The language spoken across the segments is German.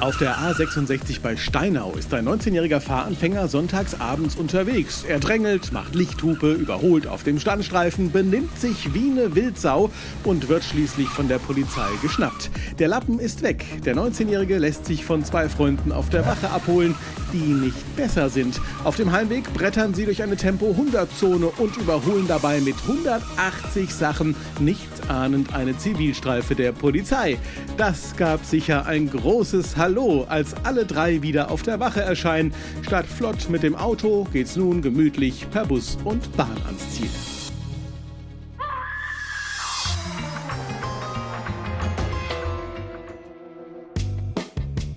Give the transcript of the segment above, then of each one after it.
Auf der A66 bei Steinau ist ein 19-jähriger Fahranfänger sonntags abends unterwegs. Er drängelt, macht Lichthupe, überholt auf dem Standstreifen, benimmt sich wie eine Wildsau und wird schließlich von der Polizei geschnappt. Der Lappen ist weg. Der 19-jährige lässt sich von zwei Freunden auf der Wache abholen, die nicht besser sind. Auf dem Heimweg brettern sie durch eine Tempo-100-Zone und überholen dabei mit 180 Sachen, nichts ahnend eine Zivilstreife der Polizei. Das gab sicher ein großes Hallo Hallo, als alle drei wieder auf der Wache erscheinen. Statt flott mit dem Auto geht's nun gemütlich per Bus und Bahn ans Ziel.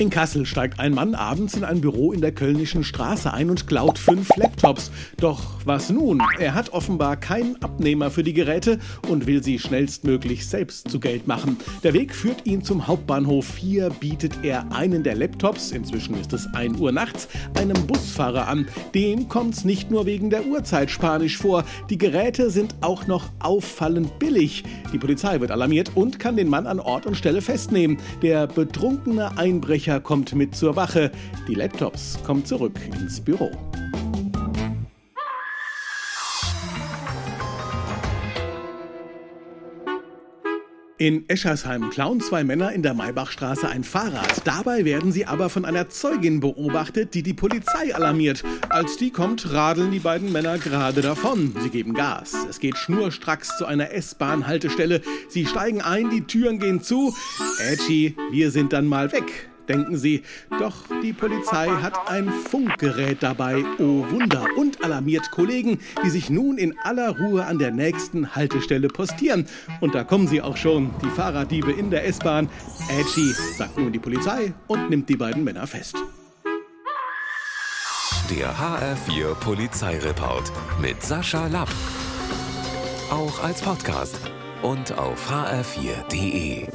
In Kassel steigt ein Mann abends in ein Büro in der Kölnischen Straße ein und klaut fünf Laptops. Doch was nun? Er hat offenbar keinen Abnehmer für die Geräte und will sie schnellstmöglich selbst zu Geld machen. Der Weg führt ihn zum Hauptbahnhof. Hier bietet er einen der Laptops, inzwischen ist es 1 Uhr nachts, einem Busfahrer an. Dem kommt's nicht nur wegen der Uhrzeit spanisch vor. Die Geräte sind auch noch auffallend billig. Die Polizei wird alarmiert und kann den Mann an Ort und Stelle festnehmen. Der betrunkene Einbrecher Einbrecher kommt mit zur Wache. Die Laptops kommen zurück ins Büro. In Eschersheim klauen zwei Männer in der Maybachstraße ein Fahrrad. Dabei werden sie aber von einer Zeugin beobachtet, die die Polizei alarmiert. Als die kommt, radeln die beiden Männer gerade davon. Sie geben Gas. Es geht schnurstracks zu einer S-Bahn-Haltestelle. Sie steigen ein, die Türen gehen zu. Edgy, wir sind dann mal weg denken Sie. Doch die Polizei hat ein Funkgerät dabei, oh Wunder, und alarmiert Kollegen, die sich nun in aller Ruhe an der nächsten Haltestelle postieren. Und da kommen sie auch schon, die Fahrraddiebe in der S-Bahn. Edgy, sagt nun die Polizei und nimmt die beiden Männer fest. Der HR4 Polizeireport mit Sascha Lapp. Auch als Podcast und auf hr4.de.